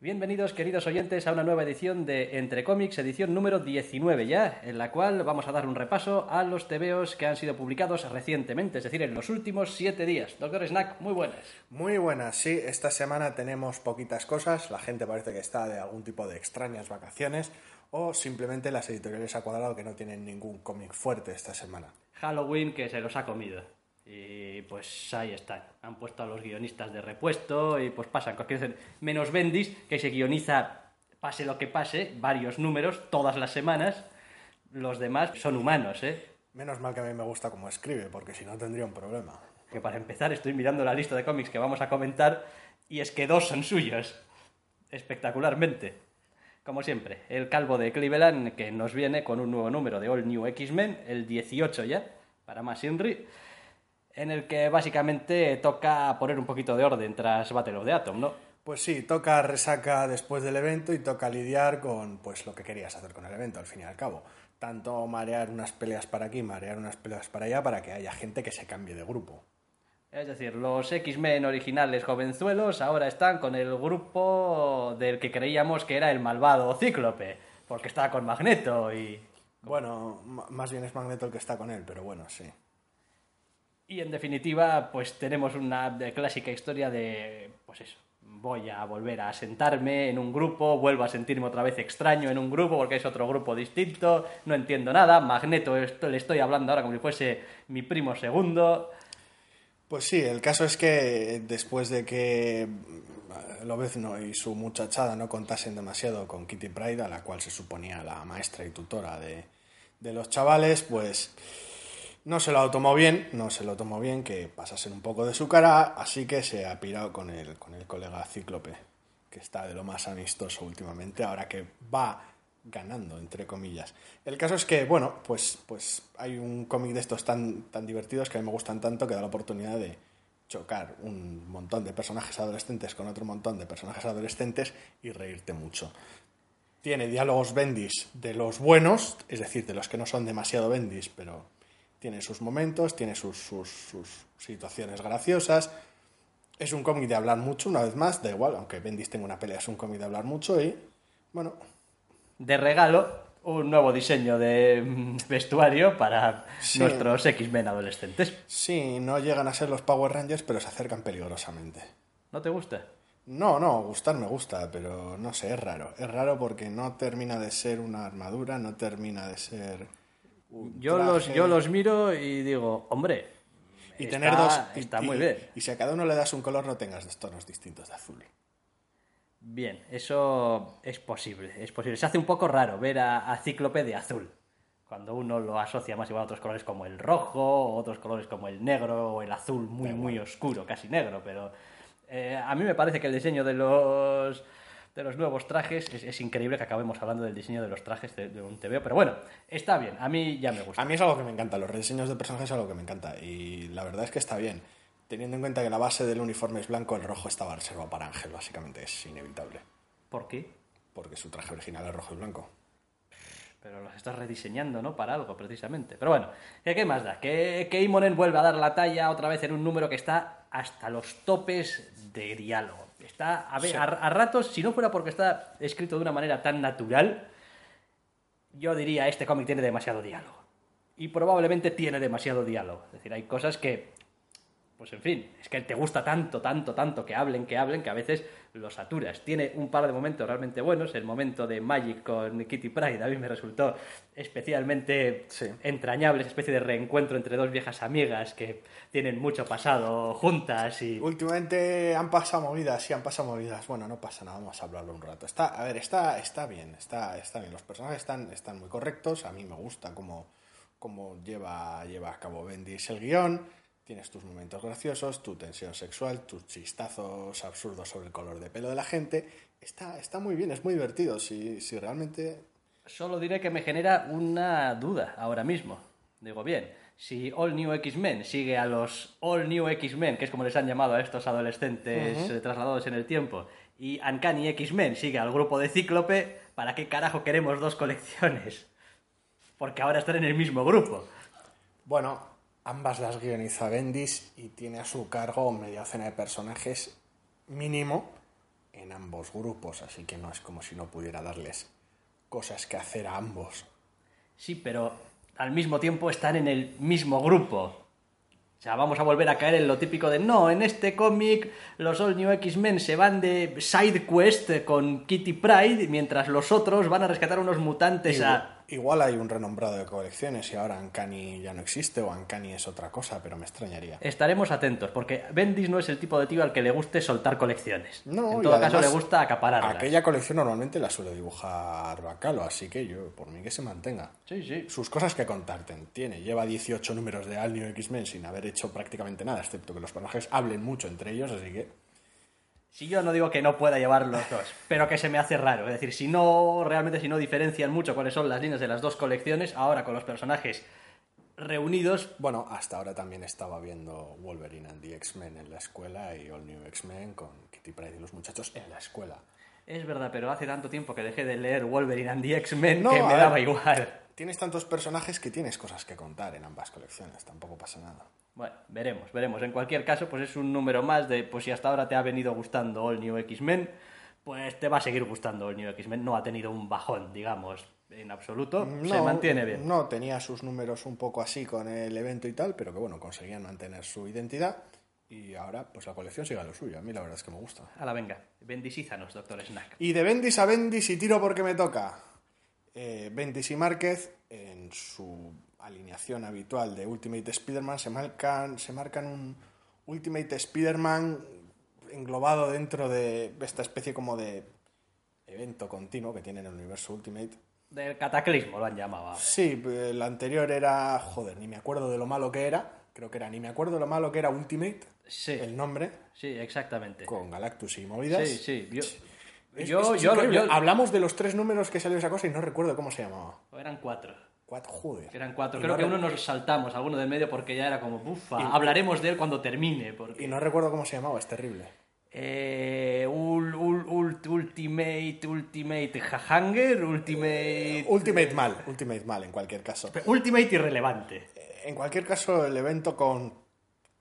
Bienvenidos, queridos oyentes, a una nueva edición de Entre Cómics, edición número 19 ya, en la cual vamos a dar un repaso a los TVOs que han sido publicados recientemente, es decir, en los últimos siete días. Doctor Snack, muy buenas. Muy buenas, sí. Esta semana tenemos poquitas cosas. La gente parece que está de algún tipo de extrañas vacaciones o simplemente las editoriales a cuadrado que no tienen ningún cómic fuerte esta semana. Halloween que se los ha comido. Y pues ahí están. Han puesto a los guionistas de repuesto y pues pasan cualquier... Menos Bendis, que se guioniza, pase lo que pase, varios números, todas las semanas. Los demás son humanos, ¿eh? Menos mal que a mí me gusta cómo escribe, porque si no tendría un problema. Que para empezar estoy mirando la lista de cómics que vamos a comentar y es que dos son suyos. Espectacularmente. Como siempre, el calvo de Cleveland que nos viene con un nuevo número de All New X-Men, el 18 ya, para más Inri en el que básicamente toca poner un poquito de orden tras Battle of the Atom, ¿no? Pues sí, toca resaca después del evento y toca lidiar con pues lo que querías hacer con el evento, al fin y al cabo. Tanto marear unas peleas para aquí, marear unas peleas para allá, para que haya gente que se cambie de grupo. Es decir, los X-Men originales jovenzuelos ahora están con el grupo del que creíamos que era el malvado Cíclope, porque está con Magneto y... Bueno, más bien es Magneto el que está con él, pero bueno, sí. Y en definitiva, pues tenemos una clásica historia de, pues eso, voy a volver a sentarme en un grupo, vuelvo a sentirme otra vez extraño en un grupo porque es otro grupo distinto, no entiendo nada, Magneto le estoy hablando ahora como si fuese mi primo segundo. Pues sí, el caso es que después de que Lobezno y su muchachada no contasen demasiado con Kitty Pride, a la cual se suponía la maestra y tutora de, de los chavales, pues no se lo tomó bien, no se lo tomó bien que pasasen un poco de su cara, así que se ha pirado con el, con el colega Cíclope, que está de lo más amistoso últimamente, ahora que va ganando, entre comillas. El caso es que, bueno, pues, pues hay un cómic de estos tan, tan divertidos que a mí me gustan tanto que da la oportunidad de chocar un montón de personajes adolescentes con otro montón de personajes adolescentes y reírte mucho. Tiene diálogos bendis de los buenos, es decir, de los que no son demasiado bendis, pero tiene sus momentos, tiene sus, situaciones graciosas. Es un cómic de hablar mucho, una vez más, da igual, aunque Bendis tenga una pelea, es un cómic de hablar mucho y, bueno... De regalo, un nuevo diseño de mm, vestuario para nuestros X-Men adolescentes. Sí, no llegan a ser los Power Rangers, pero se acercan peligrosamente. ¿No te gusta? No, no, gustar me gusta, pero no sé, es raro. Es raro porque no termina de ser una armadura, no termina de ser yo los, yo los miro y digo, hombre, y está, tener dos está muy bien. Y si a cada uno le das un color, no tengas dos tonos distintos de azul. Bien, eso es posible, es posible. Se hace un poco raro ver a, Cíclope de azul. Cuando uno lo asocia más igual a otros colores como el rojo, otros colores como el negro o el azul muy, muy oscuro, casi negro. Pero eh, a mí me parece que el diseño de los de los nuevos trajes. Es, increíble que acabemos hablando del diseño de los trajes de, un TVO, pero bueno, está bien, a mí ya me gusta. A mí es algo que me encanta, los rediseños de personajes es algo que me encanta y la verdad es que está bien. Teniendo en cuenta que la base del uniforme es blanco, el rojo estaba reservado para Ángel, básicamente es inevitable. ¿Por qué? Porque su traje original es rojo y blanco. Pero los estás rediseñando, ¿no? Para algo, precisamente. Pero bueno, ¿qué más da? Que, que Imonen vuelve a dar la talla otra vez en un número que está hasta los topes de diálogo. Está, a, ver, a, ratos, si no fuera porque está escrito de una manera tan natural, yo diría, este cómic tiene demasiado diálogo. Y probablemente tiene demasiado diálogo. Es decir, hay cosas que pues en fin, es que te gusta tanto, tanto, tanto que hablen, que hablen, que a veces lo saturas. Tiene un par de momentos realmente buenos. El momento de Magic con Kitty Pride a mí me resultó especialmente entrañable, esa especie de reencuentro entre dos viejas amigas que tienen mucho pasado juntas y... Últimamente han pasado movidas, sí, han pasado movidas. Bueno, no pasa nada, vamos a hablarlo un rato. Está, a ver, está, está bien, está, está bien. Los personajes están, están muy correctos, a mí me gusta cómo, cómo lleva, lleva a cabo Bendis el guion Tienes tus momentos graciosos, tu tensión sexual, tus chistazos absurdos sobre el color de pelo de la gente. Está, está muy bien, es muy divertido. Si, si realmente Solo diré que me genera una duda ahora mismo. Digo, bien, si All New X-Men sigue a los All New X-Men, que es como les han llamado a estos adolescentes eh, trasladados en el tiempo, y Uncanny X-Men sigue al grupo de Cíclope, ¿para qué carajo queremos dos colecciones? Porque ahora están en el mismo grupo. Bueno, ambas las guioniza Bendis y tiene a su cargo media docena de personajes mínimo en ambos grupos, así que no es como si no pudiera darles cosas que hacer a ambos. Sí, pero al mismo tiempo están en el mismo grupo. O sea, vamos a volver a caer en lo típico de no, en este cómic los All New X-Men se van de side quest con Kitty Pride, mientras los otros van a rescatar unos mutantes a... Igual hay un renombrado de colecciones y ahora Uncanny ya no existe o Uncanny es otra cosa, pero me extrañaría. Estaremos atentos, porque Bendis no es el tipo de tío al que le guste soltar colecciones. No, en todo caso le gusta acapararlas. Aquella colección normalmente la suele dibujar Bacalo, así que yo, por mí que se mantenga. Sí, sí. Sus cosas que contarte tiene. Lleva 18 números de All New X-Men sin haber hecho prácticamente nada, excepto que los personajes hablen mucho entre ellos, así que... Si yo no digo que no pueda llevar los dos, pero que se me hace raro. Es decir, si no, realmente si no diferencian mucho cuáles son las líneas de las dos colecciones, ahora con los personajes reunidos, Bueno, hasta ahora también estaba viendo Wolverine and the X-Men en la escuela y All New X-Men con Kitty Pryde y los muchachos en la escuela. es verdad, pero hace tanto tiempo que dejé de leer Wolverine and the X-Men No, que me ver. daba igual. Tienes tantos personajes que tienes cosas que contar en ambas colecciones, tampoco pasa nada. Bueno, veremos, veremos. En cualquier caso, pues es un número más de, pues si hasta ahora te ha venido gustando All New X-Men, pues te va a seguir gustando All New X-Men. No ha tenido un bajón, digamos, en absoluto. Se mantiene bien. No, tenía sus números un poco así con el evento y tal, pero que bueno, conseguían mantener su identidad y ahora pues la colección sigue a lo suyo. A mí la verdad es que me gusta. A la venga, bendisízanos, doctor Snack. Y de Bendis a Bendis y tiro porque me toca. Eh, Bendis y Márquez, en su alineación habitual de Ultimate Spider-Man, se marcan, se marcan un Ultimate Spider-Man englobado dentro de esta especie como de evento continuo que tiene en el universo Ultimate. Del cataclismo lo han llamado. Sí, el anterior era, joder, ni me acuerdo de lo malo que era. Creo que era, ni me acuerdo de lo malo que era Ultimate, Sí, el nombre, sí, exactamente. con Galactus y movidas. Sí, sí. Yo, Es- yo, es yo- yo- Hablamos de los tres números que salió esa cosa y no recuerdo cómo se llamaba. Eran cuatro. Cuatro, joder. Eran cuatro. Y Creo no que uno nos saltamos, alguno del medio, porque ya era como, bufa, hablaremos de él cuando termine. Porque... Y no recuerdo cómo se llamaba, es terrible. Eh, ul- ul- ult- ultimate, Ultimate Hanger, Ultimate... Ultimate mal, Ultimate mal en cualquier caso. Ultimate irrelevante. En cualquier caso, el evento con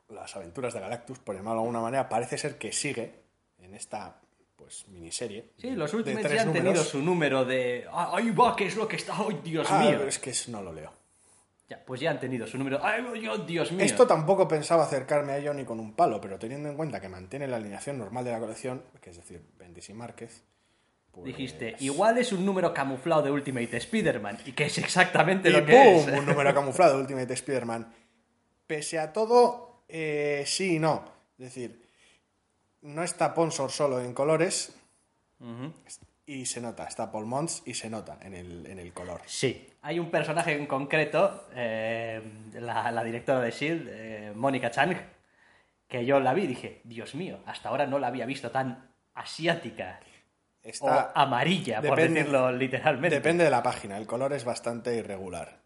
las aventuras de Galactus, por llamarlo de alguna manera, parece ser que sigue en esta pues miniserie. Sí, los de tres ya han tenido su número de... "Ah, Ahí va, ¿qué es lo que está? ¡Ay, Dios Ah, mío! pero es que no lo leo. Ya, pues ya han tenido su número... ¡Ay, oh, Dios mío! Esto tampoco pensaba acercarme a ello ni con un palo, pero teniendo en cuenta que mantiene la alineación normal de la colección, que es decir, Bendis y Márquez, pues- Dijiste, igual es un número camuflado de Ultimate Spider-Man, y que es exactamente Y lo que ¡pum! es. Un número camuflado de Ultimate Spider-Man. Pese a todo, eh, sí y no. Es decir, no está Ponsor solo en colores y se nota. Está Paul Mons y se nota en el, en el color. Sí, hay un personaje en concreto, eh, la, la directora de S.H.I.E.L.D., eh, Mónica Chang, que yo la vi y dije, Dios mío, hasta ahora no la había visto tan asiática Está, o amarilla, por decirlo literalmente. depende de la página. El color es bastante irregular.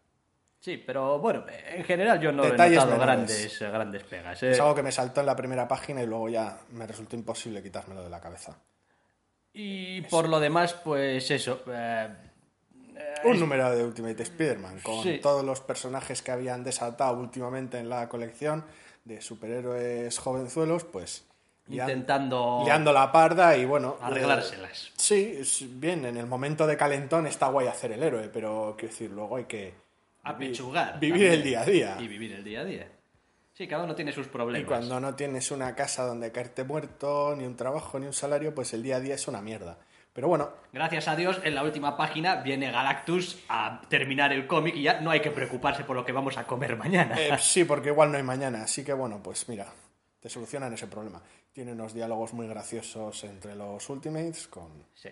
Sí, pero bueno, en general yo no Detalles he notado menores. grandes, grandes pegas. eh. Es algo que me saltó en la primera página y luego ya me resultó imposible quitármelo de la cabeza. Y por lo demás, pues eso. eh, Un número de Ultimate Spider-Man con Sí. todos los personajes que habían desatado últimamente en la colección de superhéroes jovenzuelos, pues intentando liando la parda y bueno. arreglárselas. eh, sí, bien, en el momento de calentón está guay hacer el héroe, pero quiero decir, luego hay que Apechugar. vivir también. el día a día. Y vivir el día a día. Sí, cada uno tiene sus Y problemas. cuando no tienes una casa donde caerte muerto, ni un trabajo, ni un salario, pues el día a día es una mierda. Pero bueno, Gracias a Dios, en la última página viene Galactus a terminar el cómic y ya no hay que preocuparse por lo que vamos a comer mañana. Eh, sí, porque igual no hay mañana. Así que bueno, pues mira, te solucionan ese problema. Tiene unos diálogos muy graciosos entre los Ultimates con Sí.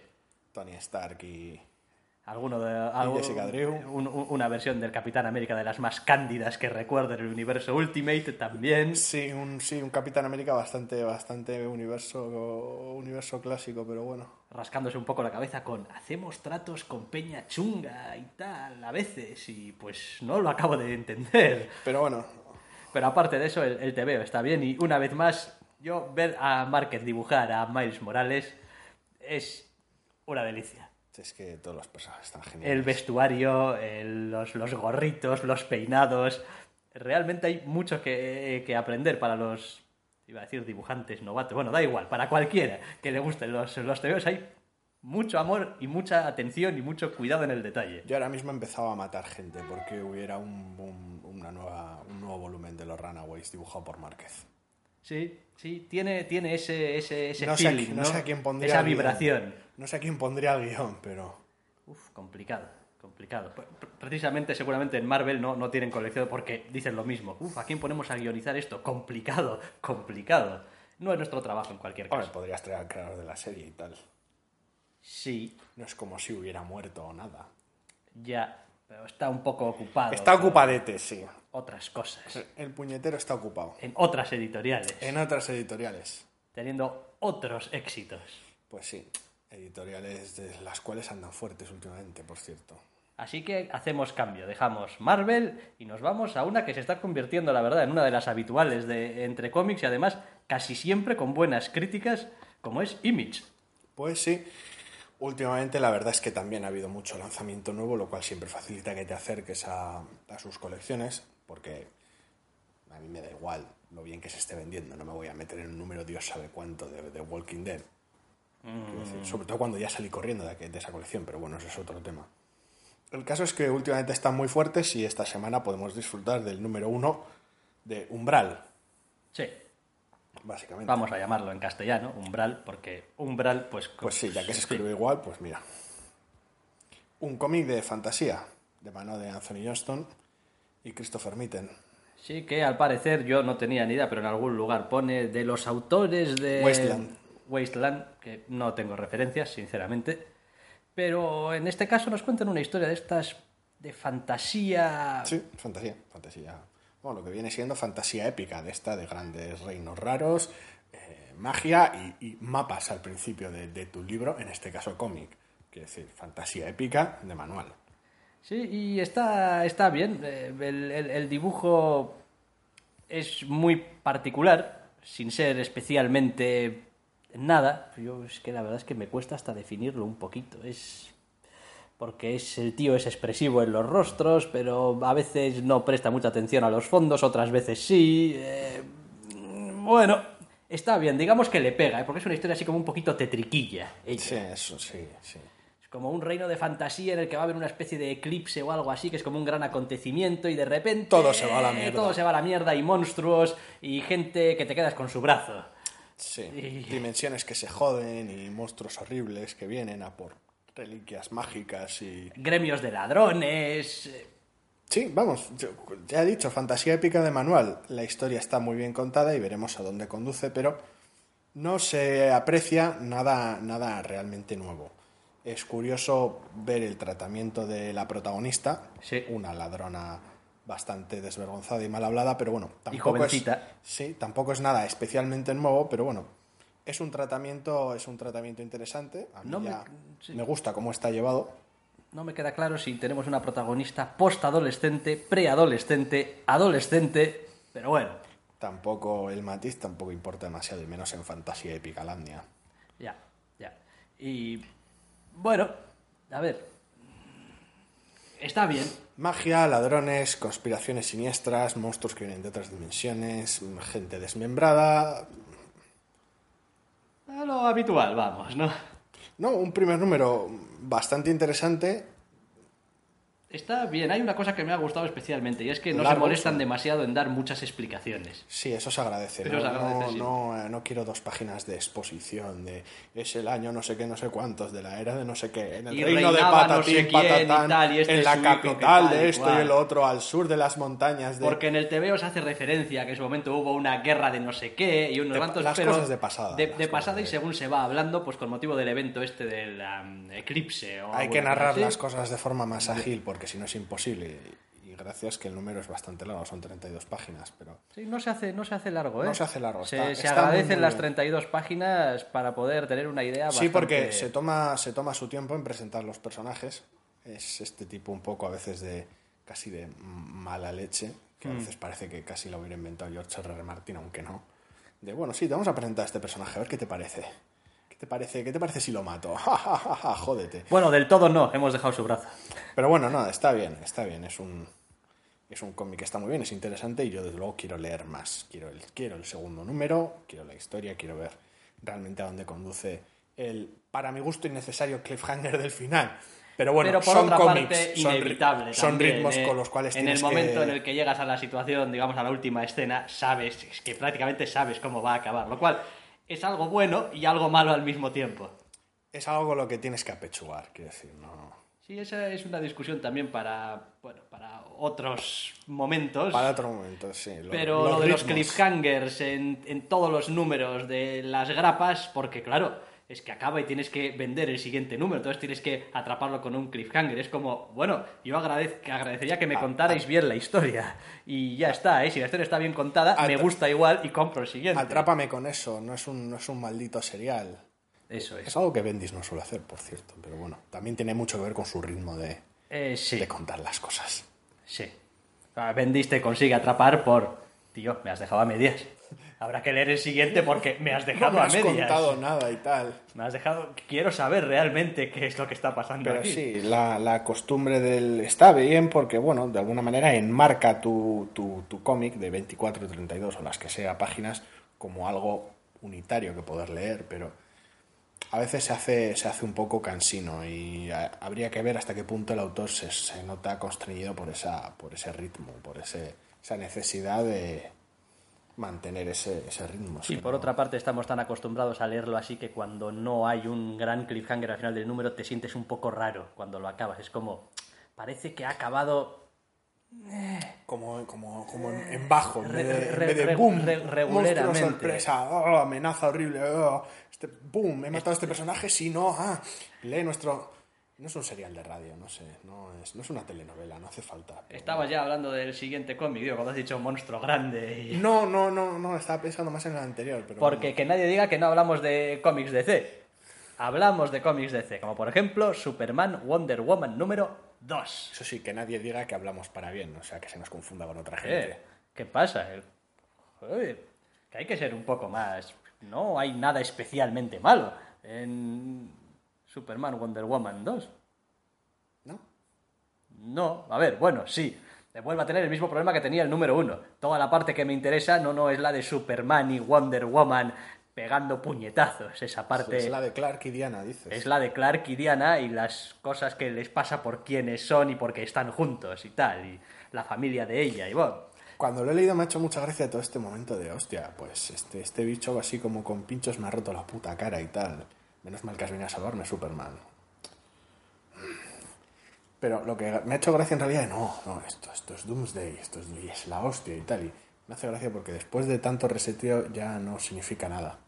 Tony Stark y, Alguno de, algo- un- una versión del Capitán América de las más cándidas que recuerdo en el universo Ultimate también. Sí, un, sí, un Capitán América bastante, bastante universo, universo clásico, pero bueno. rascándose un poco la cabeza con hacemos tratos con Peña Chunga y tal a veces y pues no lo acabo de entender. Pero bueno, Pero aparte de eso, el, el TVO está bien y una vez más, yo ver a Márquez dibujar a Miles Morales es una delicia. Es que todos los personajes están geniales. El vestuario, el- los, los gorritos, los peinados. Realmente hay mucho que, que aprender para los, iba a decir dibujantes novatos. Bueno, da igual, para cualquiera que le gusten los, los TVOs hay mucho amor y mucha atención y mucho cuidado en el detalle. Yo ahora mismo he empezado a matar gente porque hubiera un, un- una nueva, un nuevo volumen de los Runaways dibujado por Márquez. Sí, sí, tiene, tiene ese, ese, ese no, sé a, feeling, no sé a quién pondría Esa guion. vibración. No sé a quién pondría el guion, pero... Uf, complicado, complicado. Pre- pre- Precisamente, seguramente en Marvel no, no tienen colección porque dicen lo mismo. Uf, ¿a quién ponemos a guionizar esto? Complicado, complicado. No es nuestro trabajo en cualquier caso. podrías traer al creador de la serie y tal. Sí, No es como si hubiera muerto o nada. ya, pero está un poco ocupado. Está ocupadete, sí. Otras cosas. El puñetero está ocupado. En otras editoriales. En otras editoriales. Teniendo otros éxitos. Pues sí, editoriales de las cuales andan fuertes últimamente, por cierto. Así que hacemos cambio, dejamos Marvel y nos vamos a una que se está convirtiendo, la verdad, en una de las habituales de entre cómics y además casi siempre con buenas críticas, como es Image. Pues sí, últimamente la verdad es que también ha habido mucho lanzamiento nuevo, lo cual siempre facilita que te acerques a, a sus colecciones, porque a mí me da igual lo bien que se esté vendiendo, no me voy a meter en un número Dios sabe cuánto de, de Walking Dead. Decir, sobre todo cuando ya salí corriendo de, de esa colección, pero bueno, ese es otro tema. El caso es que últimamente están muy fuertes y esta semana podemos disfrutar del número uno de Umbral, Sí, básicamente. vamos a llamarlo en castellano, umbral, porque umbral, pues... Pues sí, ya que se sí. escribe igual, pues mira. Un cómic de fantasía, de mano de Anthony Johnston y Christopher Mitten. Sí, que al parecer yo no tenía ni idea, pero en algún lugar pone de los autores de Wasteland. Wasteland, que no tengo referencias, sinceramente. Pero en este caso nos cuentan una historia de estas de fantasía. Sí, fantasía, fantasía. Bueno, lo que viene siendo fantasía épica, de esta, de grandes reinos raros, eh, magia y, mapas al principio de, tu libro, en este caso cómic. Quiere decir, fantasía épica de manual. Sí, y está, está bien. Eh, el dibujo es muy particular, sin ser especialmente nada. Yo es que la verdad es que me cuesta hasta definirlo un poquito. Es porque es el tío es expresivo en los rostros, pero a veces no presta mucha atención a los fondos, otras veces sí. eh, bueno, está bien, digamos que le pega, ¿eh? porque es una historia así como un poquito tetriquilla. ella. Sí, eso, sí, sí. Es como un reino de fantasía en el que va a haber una especie de eclipse o algo así, que es como un gran acontecimiento y de repente... Todo se va a la mierda. Todo se va a la mierda y monstruos y gente que te quedas con su brazo. Sí, Y- dimensiones que se joden y monstruos horribles que vienen a por reliquias mágicas y... Gremios de ladrones... eh, Sí, vamos, ya he dicho, fantasía épica de manual. La historia está muy bien contada y veremos a dónde conduce, pero no se aprecia nada, nada realmente nuevo. Es curioso ver el tratamiento de la protagonista, Sí. una ladrona bastante desvergonzada y mal hablada, pero bueno, tampoco es, jovencita. sí, tampoco es nada especialmente nuevo, pero bueno, es un tratamiento, es un tratamiento interesante. A mí No me- ya sí. me gusta cómo está llevado. No me queda claro si tenemos una protagonista postadolescente, preadolescente, adolescente, pero bueno, Tampoco el matiz tampoco importa demasiado, y menos en fantasía épica landia. ya, ya. Y bueno, a ver, está bien, Magia, ladrones, conspiraciones siniestras, monstruos que vienen de otras dimensiones, gente desmembrada. A lo habitual, vamos, ¿no? No, un primer número bastante interesante. Está bien, hay una cosa que me ha gustado especialmente y es que no se molestan demasiado en dar muchas explicaciones. Sí, eso se agradece. Eso ¿no? se agradece, no, sí. no, eh, no quiero dos páginas de exposición de es el año no sé qué, no sé cuántos, de la era de no sé qué, en el Y reino de no patatín, sé quién y patatán, tal, y este en la capital tal de esto y el otro, al sur de las montañas de... Porque en el TV os hace referencia que en su momento hubo una guerra de no sé qué y unos De- cuantos, las pero cosas de pasada, De, de pasada y según se va hablando, pues con motivo del evento este del eclipse. O Hay que narrar así. las cosas de forma más ágil porque si no es imposible. Gracias que el número es bastante largo, son 32 páginas, pero... Sí, no se hace, no se hace largo, ¿eh? No se hace largo, Se, está- se está agradecen muy las bien. 32 páginas para poder tener una idea Sí, porque se toma, se toma su tiempo en presentar los personajes. Es este tipo un poco a veces de casi de mala leche, que Mm. a veces parece que casi lo hubiera inventado George R. R. Martin, aunque no. De bueno, sí, te vamos a presentar a este personaje, a ver qué te parece. ¿Qué te parece? ¿Qué te parece si lo mato? Jódete. Bueno, del todo no, hemos dejado su brazo. Pero bueno, no, está bien, está bien. Es un, es un cómic que está muy bien, es interesante y yo desde luego quiero leer más. Quiero el, quiero el segundo número, quiero la historia, quiero ver realmente a dónde conduce el, para mi gusto, innecesario cliffhanger del final. Pero bueno, Pero por son otra cómics, parte, son, ri- inevitable. son también, ritmos ¿eh? con los cuales En el momento que... en el que llegas a la situación, digamos, a la última escena, sabes, es que prácticamente sabes cómo va a acabar. Lo cual es algo bueno y algo malo al mismo tiempo. Es algo con lo que tienes que apechugar, quiero decir, no... Sí, esa es una discusión también para, bueno, para otros momentos. Para otro momento, sí. lo- Pero lo de los cliffhangers en, en todos los números de las grapas, porque claro, es que acaba y tienes que vender el siguiente número, entonces tienes que atraparlo con un cliffhanger. Es como, bueno, yo agradez- que agradecería Ah, que me contarais bien la historia. Y ya está, ¿eh? Si la historia está bien contada, me gusta igual y compro el siguiente. Atrápame con eso, no es un, no es un maldito serial. Eso es. Es algo que Bendis no suele hacer, por cierto, pero bueno, también tiene mucho que ver con su ritmo de, Eh, sí, de contar las cosas. sí. Bendis te consigue atrapar por, tío, me has dejado a medias. Habrá que leer el siguiente porque me has No dejado a has medias. contado nada y tal. Me has dejado. Quiero saber realmente qué es lo que está pasando Pero aquí. sí, la, la costumbre del... Está bien porque, bueno, de alguna manera enmarca tu, tu, tu cómic de 24, 32 o las que sea páginas como algo unitario que poder leer, pero a veces se hace, se hace un poco cansino y a- habría que ver hasta qué punto el autor se, se nota constreñido por, esa, por ese ritmo, por ese, esa necesidad de mantener ese, ese ritmo. Y por no- otra parte estamos tan acostumbrados a leerlo así que cuando no hay un gran cliffhanger al final del número te sientes un poco raro cuando lo acabas. Es como, parece que ha acabado... Como, como, como en, bajo, en vez de, boom, monstruo sorpresa, oh, amenaza horrible, oh, este, boom, he matado a este personaje, sí, no, ah, lee nuestro... No es un serial de radio, no sé, no es, no es una telenovela, no hace falta. pero- Estabas ya hablando del siguiente cómic, digo, cuando has dicho monstruo grande y... No, no, no, no, estaba pensando más en el anterior, pero... Porque que nadie diga que no hablamos de cómics DC. Hablamos de cómics DC, como por ejemplo Superman Wonder Woman número 2. Eso sí, que nadie diga que hablamos para bien, o sea, que se nos confunda con otra gente. Eh, ¿Qué pasa? Joder, que hay que ser un poco más. No hay nada especialmente malo en Superman Wonder Woman 2. ¿No? No, a ver, bueno, sí. Vuelve a tener el mismo problema que tenía el número uno. Toda la parte que me interesa no, no es la de Superman y Wonder Woman pegando puñetazos. Esa parte Es la de Clark y Diana, dices. es la de Clark y Diana y las cosas que les pasa por quiénes son y por qué están juntos y tal. Y la familia de ella y bueno. Cuando lo he leído me ha hecho mucha gracia todo este momento de, hostia, pues este, este bicho así como con pinchos me ha roto la puta cara y tal. Menos mal que has venido a salvarme, Superman. Pero lo que me ha hecho gracia en realidad, no, no, esto, esto es Doomsday, esto es, y es la hostia y tal. Y me hace gracia porque después de tanto reseteo ya no significa nada.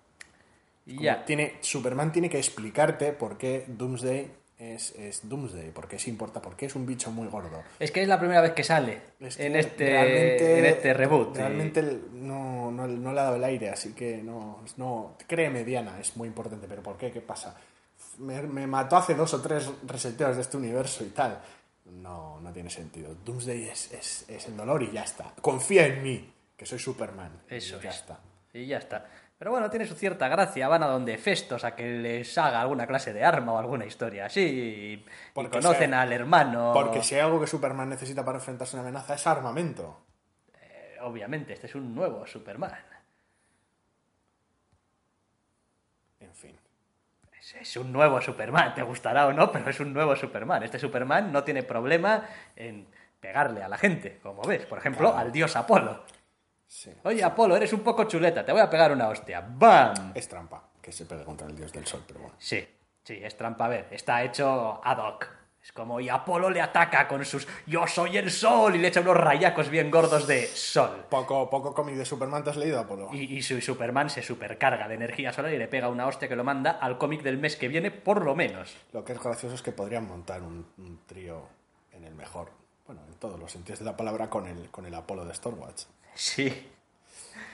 Y ya. Tiene, Superman tiene que explicarte por qué Doomsday es, es Doomsday, por qué se importa, por qué es un bicho muy gordo. Es que es la primera vez que sale Es que en, este, en este reboot. Realmente no, no, no le ha dado el aire, así que no, no. Créeme, Diana, es muy importante, pero ¿por qué? ¿Qué pasa? Me, me mató hace dos o tres reseteos de este universo y tal. No, no tiene sentido. Doomsday es, es, es el dolor y ya está. Confía en mí, que soy Superman. Eso y ya es. está. Y ya está. Pero bueno, tiene su cierta gracia. Van a donde Festos a que les haga alguna clase de arma o alguna historia así. Y Porque conocen sea- al hermano. Porque si hay algo que Superman necesita para enfrentarse a una amenaza es armamento. Eh, Obviamente, este es un nuevo Superman. En fin. Es, es un nuevo Superman, te gustará o no, pero es un nuevo Superman. Este Superman no tiene problema en pegarle a la gente, como ves, por ejemplo, Claro. al dios Apolo. Sí. Oye, Apolo, eres un poco chuleta, te voy a pegar una hostia. ¡Bam! Es trampa que se pegue contra el dios del sol, pero bueno. Sí, sí, es trampa. A ver, está hecho ad hoc. Es como, y Apolo le ataca con sus yo soy el sol y le echa unos rayacos bien gordos de sol. Poco, poco cómic de Superman te has leído, Apolo. Y, y su Superman se supercarga de energía solar y le pega una hostia que lo manda al cómic del mes que viene, por lo menos. Lo que es gracioso es que podrían montar un, un trío en el mejor, bueno, en todos los sentidos de la palabra, con el, con el Apolo de Stormwatch. Sí.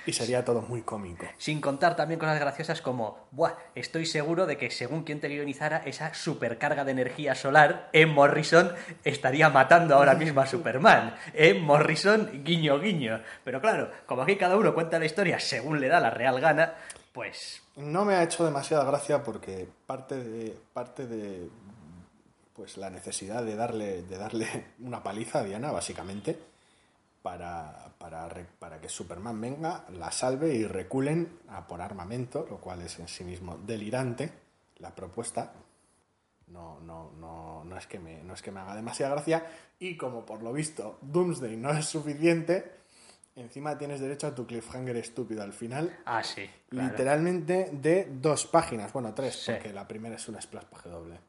Y sería todo muy cómico. Sin contar también cosas graciosas como, Buah, estoy seguro de que según quien te guionizara, esa supercarga de energía solar, en Morrison estaría matando ahora mismo a Superman. En Morrison, guiño, guiño. Pero claro, como aquí cada uno cuenta la historia según le da la real gana, pues No me ha hecho demasiada gracia porque parte de, parte de pues la necesidad de darle, de darle una paliza a Diana, básicamente, para, para, para que Superman venga, la salve y reculen a por armamento, lo cual es en sí mismo delirante. La propuesta no, no, no, no, es que me, no es que me haga demasiada gracia. Y como por lo visto Doomsday no es suficiente, encima tienes derecho a tu cliffhanger estúpido al final. Ah, sí. claro. Literalmente de dos páginas, bueno, tres, Sí. porque la primera es una splash page doble.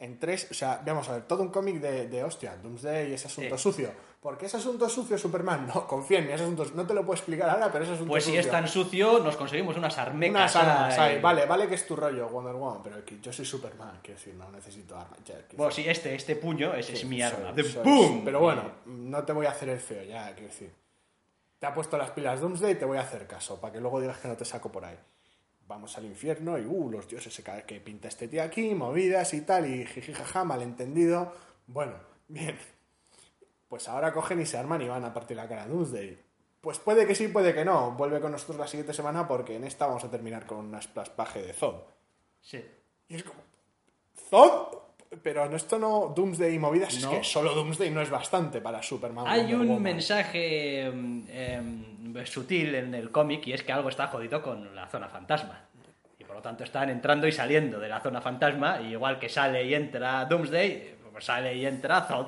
En tres, o sea, vamos a ver, todo un cómic de, de hostia, Doomsday y ese asunto Sí. sucio. ¿Por qué ese asunto sucio, Superman? No, confía en mí, ese asunto no te lo puedo explicar ahora, pero ese asunto Pues si sucio. es tan sucio, nos conseguimos unas armecas. Unas armas, ahí. vale, vale que es tu rollo, Wonder Woman, pero que yo soy Superman, quiero decir, no necesito armas. Bueno, sí, este, este puño ese es mi arma. Soy- ¡Pum! Pero bueno, no te voy a hacer el feo, ya, quiero decir. Te ha puesto las pilas Doomsday y te voy a hacer caso, para que luego digas que no te saco por ahí. Vamos al infierno y, uh, los dioses, se que pinta este tío aquí, movidas y tal, y jijijaja, malentendido. Bueno, bien. Pues ahora cogen y se arman y van a partir la cara a Doomsday. Pues puede que sí, puede que no. Vuelve con nosotros la siguiente semana porque en esta vamos a terminar con una splash page de Zod. Sí. Y es como. ¿Zod? Pero en esto no. Doomsday y movidas No. es que solo Doomsday no es bastante para Superman. Hay un Woman. mensaje em, sutil en el cómic y es que algo está jodido con la zona fantasma. Y por lo tanto están entrando y saliendo de la zona fantasma, y igual que sale y entra Doomsday, pues sale y entra Zod.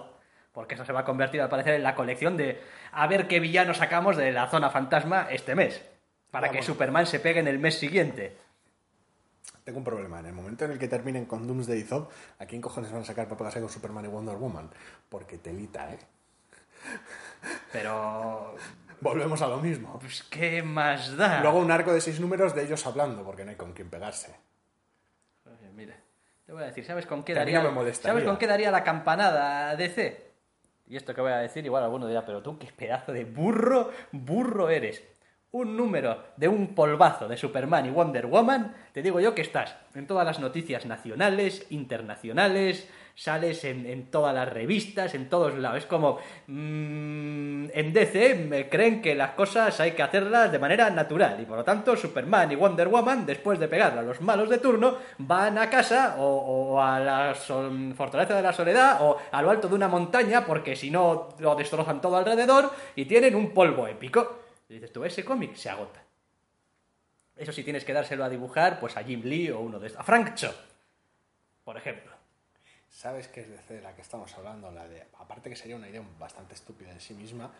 Porque eso se va a convertir al parecer en la colección de a ver qué villano sacamos de la zona fantasma este mes. Para que. Superman se pegue en el mes siguiente. Tengo un problema. En el momento en el que terminen con Doomsday y Zod, ¿a quién cojones van a sacar para pegarse con Superman y Wonder Woman? Porque telita, ¿eh? Pero. Volvemos a lo mismo. Pues, ¿qué más da? Luego un arco de seis números de ellos hablando, porque no hay con quién pegarse. Oye, mira, te voy a decir, ¿sabes con qué daría, me. ¿sabes con qué daría la campanada DC? Y esto que voy a decir, igual alguno dirá, pero tú qué pedazo de burro, burro eres. Un número de un polvazo de Superman y Wonder Woman, te digo yo que estás en todas las noticias nacionales, internacionales, sales en, todas las revistas, en todos lados. Es como, mm, en DC me creen que las cosas hay que hacerlas de manera natural y por lo tanto Superman y Wonder Woman, después de pegarle a los malos de turno, van a casa o, a la fortaleza de la soledad o a lo alto de una montaña porque si no lo destrozan todo alrededor y tienen un polvo épico. Y dices tú, ese cómic se agota. Eso sí tienes que dárselo a dibujar, pues a Jim Lee o uno de estos. A Frank Cho, por ejemplo. ¿Sabes qué es de la que estamos hablando? La de, aparte que sería una idea bastante estúpida en sí misma,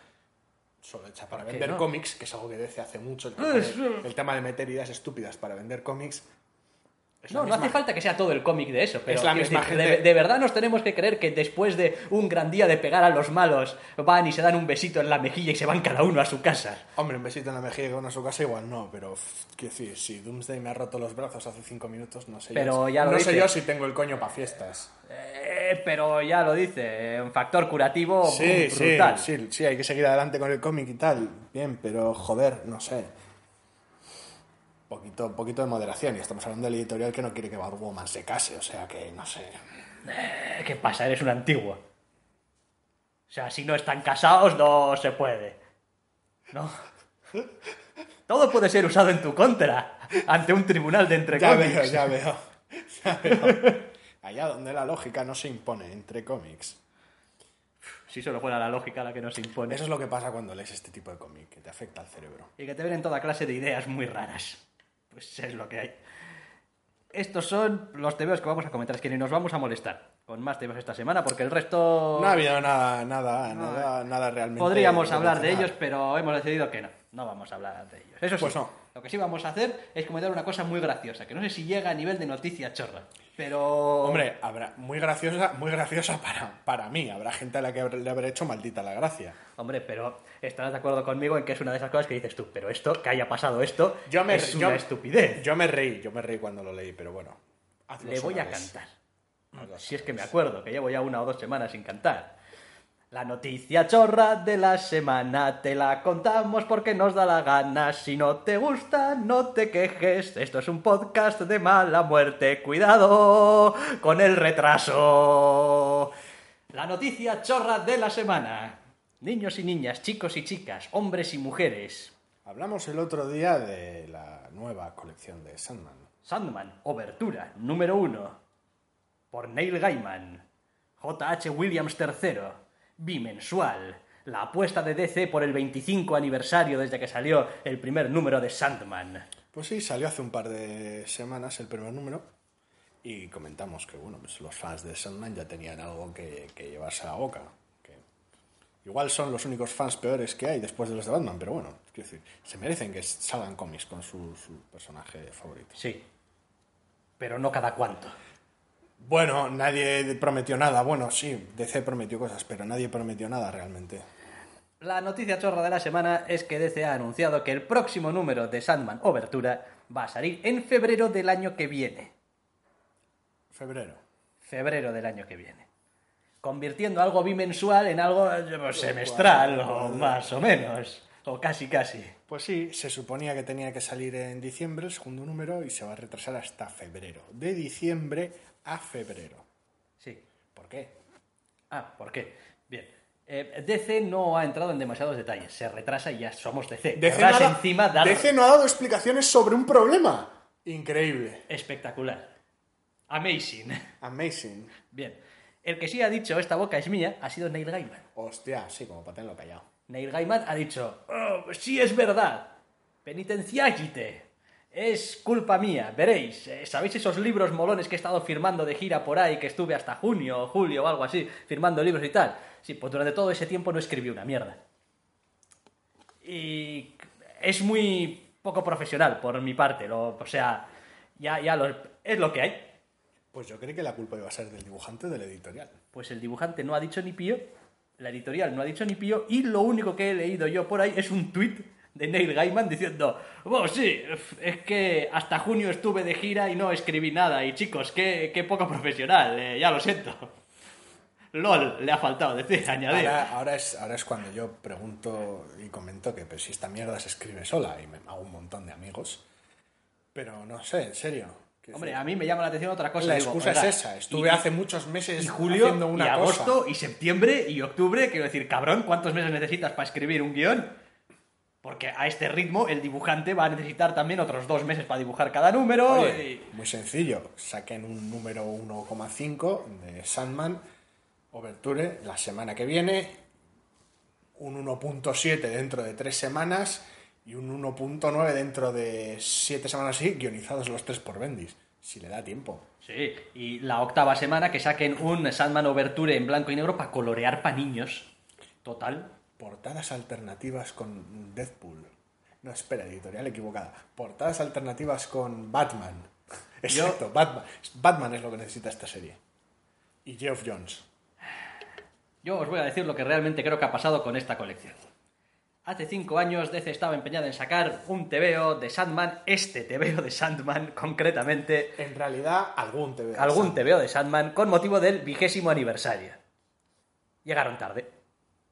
solo hecha para ¿Por qué vender no? cómics, que es algo que DC hace mucho, el tema, de, el tema de meter ideas estúpidas para vender cómics. Es No, no hace falta que sea todo el cómic de eso, pero Es la quiero misma decir, gente- de, de verdad nos tenemos que creer que después de un gran día de pegar a los malos, van y se dan un besito en la mejilla y se van cada uno a su casa. Hombre, un besito en la mejilla con a su casa igual no, pero quiero decir, si Doomsday me ha roto los brazos hace cinco minutos, no sé Pero yo, ya lo no sé dice. yo si tengo el coño para fiestas. Eh, pero ya lo dice, un factor curativo Sí, sí, brutal. sí, sí, hay que seguir adelante con el cómic y tal. Bien, pero joder, no sé. Poquito, poquito de moderación. Y estamos hablando del editorial que no quiere que Batwoman se case, o sea que no sé. Eh, ¿Qué pasa? Eres un antiguo. O sea, si no están casados, no se puede. ¿No? Todo puede ser usado en tu contra ante un tribunal de entre Ya cómics. veo, ya veo. Ya veo. Allá donde la lógica no se impone entre cómics. Si solo fuera la lógica la que nos impone. Eso es lo que pasa cuando lees este tipo de cómic, que te afecta al cerebro. Y que te ven en toda clase de ideas muy raras. Pues es lo que hay. estos son los tebeos que vamos a comentar. Es que ni nos vamos a molestar con más tebeos esta semana porque el resto... No ha habido nada, nada, nada, nada realmente. Podríamos hablar de ellos, pero hemos decidido que no. No vamos a hablar de ellos. Eso sí, Pues no. lo que sí vamos a hacer es comentar una cosa muy graciosa, que no sé si llega a nivel de noticia chorra, pero... Hombre, habrá muy graciosa, muy graciosa para, para mí. Habrá gente a la que le habrá hecho maldita la gracia. Hombre, pero estarás de acuerdo conmigo en que es una de esas cosas que dices tú, pero esto, que haya pasado esto, Yo me, es yo- una estupidez. Yo me reí, yo me reí cuando lo leí, pero bueno. Le voy a vez. cantar. Hazlo Si es que me acuerdo, que llevo ya una o dos semanas sin cantar. La noticia chorra de la semana te la contamos porque nos da la gana. Si no te gusta, no te quejes. Esto es un podcast de mala muerte. Cuidado con el retraso. La noticia chorra de la semana. Niños y niñas, chicos y chicas, hombres y mujeres. Hablamos el otro día de la nueva colección de Sandman. Sandman, Obertura, número 1. Por Neil Gaiman. J.H. Williams III. Bimensual. La apuesta de DC por el 25 aniversario desde que salió el primer número de Sandman. Pues sí, salió hace un par de semanas el primer número y comentamos que bueno, pues los fans de Sandman ya tenían algo que, que llevarse a la boca. Que igual son los únicos fans peores que hay después de los de Batman, pero bueno, quiero decir, se merecen que salgan cómics con su, su personaje favorito. Sí. Pero no cada cuánto. Bueno, nadie prometió nada. Bueno, sí, DC prometió cosas, pero nadie prometió nada realmente. La noticia chorra de la semana es que DC ha anunciado que el próximo número de Sandman Obertura va a salir en febrero del año que viene. Febrero. febrero del año que viene. Convirtiendo algo bimensual en algo pues, semestral, o más o menos. O casi casi. Pues sí, se suponía que tenía que salir en diciembre el segundo número y se va a retrasar hasta febrero. De diciembre a febrero. Sí. ¿Por qué? Ah, ¿por qué? Bien. Eh, DC no ha entrado en demasiados detalles. Se retrasa y ya somos DC. DC no, ha, encima dar... DC no ha dado explicaciones sobre un problema. Increíble. Espectacular. Amazing. Amazing. Bien. El que sí ha dicho esta boca es mía ha sido Neil Gaiman. Hostia, sí, como para tenerlo callado. Neil Gaiman ha dicho, "Oh, sí es verdad, penitenciágite, es culpa mía, veréis, eh, ¿sabéis esos libros molones que he estado firmando de gira por ahí, que estuve hasta junio o julio o algo así, firmando libros y tal? Sí, pues durante todo ese tiempo no escribí una mierda. Y es muy poco profesional por mi parte, lo- o sea, ya, ya lo, es lo que hay. Pues yo creí que la culpa iba a ser del dibujante del editorial. Pues el dibujante no ha dicho ni pío, la editorial no ha dicho ni pío, y lo único que he leído yo por ahí es un tuit de Neil Gaiman diciendo, bueno, sí, es que hasta junio estuve de gira y no escribí nada, y chicos, qué, qué poco profesional, eh, ya lo siento. LOL, le ha faltado decir, añadir. Ahora, ahora es, ahora es cuando yo pregunto y comento que pues, si esta mierda se escribe sola y me hago un montón de amigos. Pero no sé, en serio. Hombre, a mí me llama la atención otra cosa. la digo, excusa oiga, es esa. Estuve y- hace muchos meses y julio, haciendo una y cosa. agosto, y septiembre, y octubre, quiero decir, cabrón, ¿cuántos meses necesitas para escribir un guion? Porque a este ritmo el dibujante va a necesitar también otros dos meses para dibujar cada número. Oye, y- Muy sencillo. Saquen un número 1,5 de Sandman Overture la semana que viene, un 1.7 dentro de tres semanas y un 1.9 dentro de siete semanas así, guionizados los tres por Bendis, si le da tiempo. Sí, y la octava semana que saquen un Sandman Overture en blanco y negro para colorear para niños. Total. Portadas alternativas con Deadpool. No, espera, editorial equivocada. Portadas alternativas con Batman. Exacto, Batman. Batman es lo que necesita esta serie. Y Geoff Jones. Yo os voy a decir lo que realmente creo que ha pasado con esta colección. Hace cinco años DC estaba empeñada en sacar un TVO de Sandman, este TVO de Sandman concretamente, En realidad, algún TV. algún TVO de Sandman con motivo del vigésimo aniversario. Llegaron tarde.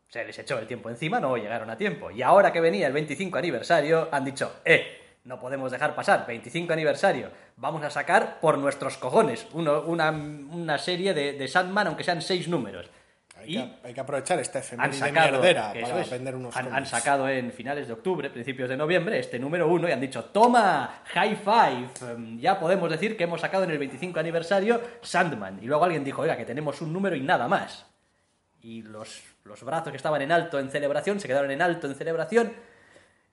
Se les echó el tiempo encima, no llegaron a tiempo. Y ahora que venía el 25 aniversario, han dicho, eh, no podemos dejar pasar, 25 aniversario, vamos a sacar por nuestros cojones uno- una, una serie de, de Sandman, aunque sean seis números. Hay, Y que, hay que aprovechar esta efeméride mierdera para es, vender unos han, han sacado en finales de octubre, principios de noviembre, este número uno y han dicho, toma, high five, em, ya podemos decir que hemos sacado en el 25 aniversario Sandman. Y luego alguien dijo, oiga, que tenemos un número y nada más. Y los, los brazos que estaban en alto en celebración se quedaron en alto en celebración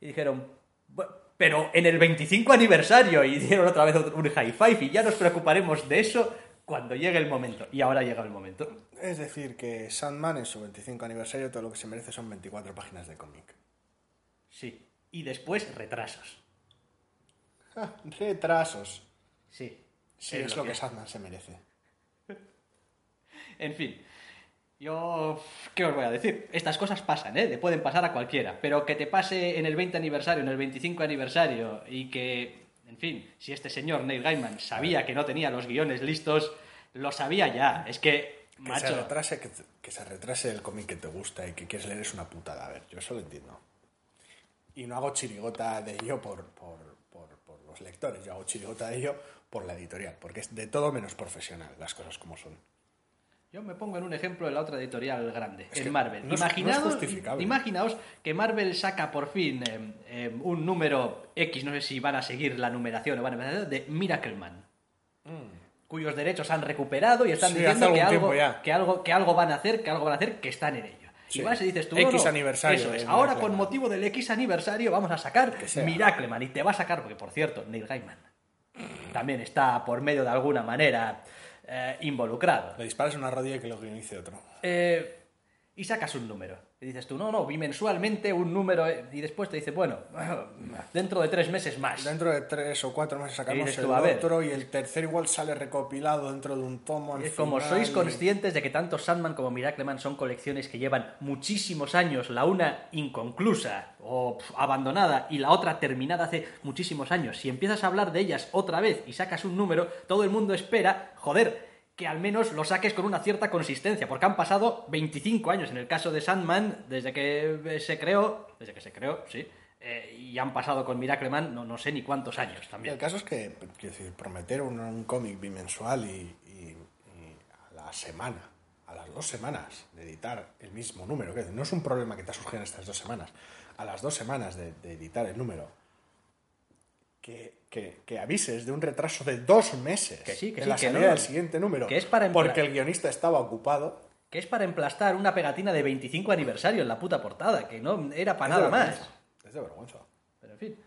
y dijeron, "Bu- pero en el 25 aniversario y dieron otra vez un high five y ya nos preocuparemos de eso cuando llegue el momento. Y ahora llega el momento. Es decir, que Sandman en su 25 aniversario todo lo que se merece son 24 páginas de cómic. Sí. Y después retrasos. Retrasos. Sí. Sí, es, lo que Sandman se merece. En fin. Yo, ¿qué os voy a decir? Estas cosas pasan, ¿eh? Le pueden pasar a cualquiera. Pero que te pase en el 20 aniversario, en el 25 aniversario, y que, en fin, si este señor Neil Gaiman sabía que no tenía los guiones listos, lo sabía ya. Es que, Que se macho, retrase, que, que se retrase el cómic que te gusta y que quieres leer es una putada. A ver, yo eso lo entiendo. Y no hago chirigota de ello por, por, por, por los lectores, yo hago chirigota de ello por la editorial, porque es de todo menos profesional, las cosas como son. Yo me pongo en un ejemplo de la otra editorial grande, Es en Marvel. no es- Imaginaos, que Marvel saca por fin eh, eh, un número X, no sé si van a seguir la numeración o van a empezar, de Miracleman. cuyos derechos han recuperado y están Mm. Sí, diciendo que algo, que, algo, que algo van a hacer, que algo van a hacer, que están en ello. Sí. Y vas y dices tú, X no, aniversario Eso es. Ahora, Miracleman. con motivo del X aniversario, vamos a sacar. Miracleman. Y te va a sacar, porque por cierto, Neil Gaiman también está por medio de alguna manera eh, involucrado. Le disparas una rodilla y que lo guionice otro. Eh, y sacas un número. Y dices tú, no, no, bimensualmente un número. Y después te dice, bueno, dentro de tres meses más. Dentro de tres o cuatro meses sacamos el tú, a ver. otro y el tercero igual sale recopilado dentro de un tomo. Es como sois y- conscientes de que tanto Sandman como Miracleman son colecciones que llevan muchísimos años, la una inconclusa o abandonada y la otra terminada hace muchísimos años. Si empiezas a hablar de ellas otra vez y sacas un número, todo el mundo espera, joder, que al menos lo saques con una cierta consistencia, porque han pasado 25 años en el caso de Sandman desde que eh, se creó, desde que se creó, sí, eh, y han pasado con Miracleman no, no sé ni cuántos años también. el caso es que, prometer un, un cómic bimensual y a la semana, a las dos semanas de editar el mismo número, que no es un problema que te ha surgido en estas dos semanas, a las dos semanas de, de editar el número, que, que- que avises de un retraso de dos meses Que sí, que en sí, la salida no, del siguiente número, que es para empla- porque el guionista estaba ocupado. que es para emplastar una pegatina de 25 aniversario en la puta portada, que no era para es nada más. Es de vergüenza. Pero en fin,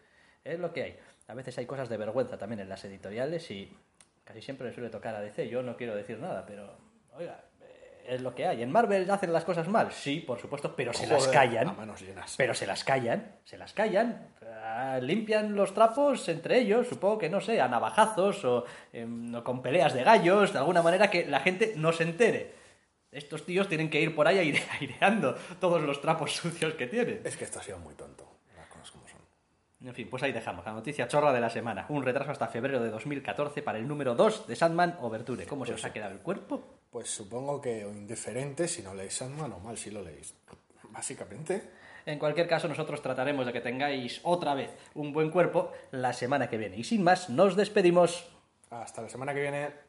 es lo que hay. A veces hay cosas de vergüenza también en las editoriales y casi siempre le suele tocar a DC. Yo no quiero decir nada, pero oiga, es lo que hay. ¿En Marvel hacen las cosas mal? Sí, por supuesto, pero se las callan. a manos llenas. Pero se las callan, se las callan. Ah, limpian los trapos entre ellos, supongo que no sé, a navajazos o, em, o con peleas de gallos, de alguna manera que la gente no se entere. Estos tíos tienen que ir por ahí aire- aireando todos los trapos sucios que tienen. Es que esto ha sido muy tonto, las cosas como son. En fin, pues ahí dejamos la noticia chorra de la semana. Un retraso hasta febrero de 2014 para el número 2 de Sandman Overture. ¿Cómo se os ha quedado el cuerpo? Pues supongo que o indiferente si no leéis Sandman o mal si lo leéis. Básicamente, En cualquier caso, nosotros trataremos de que tengáis otra vez un buen cuerpo la semana que viene. Y sin más, nos despedimos. hasta la semana que viene.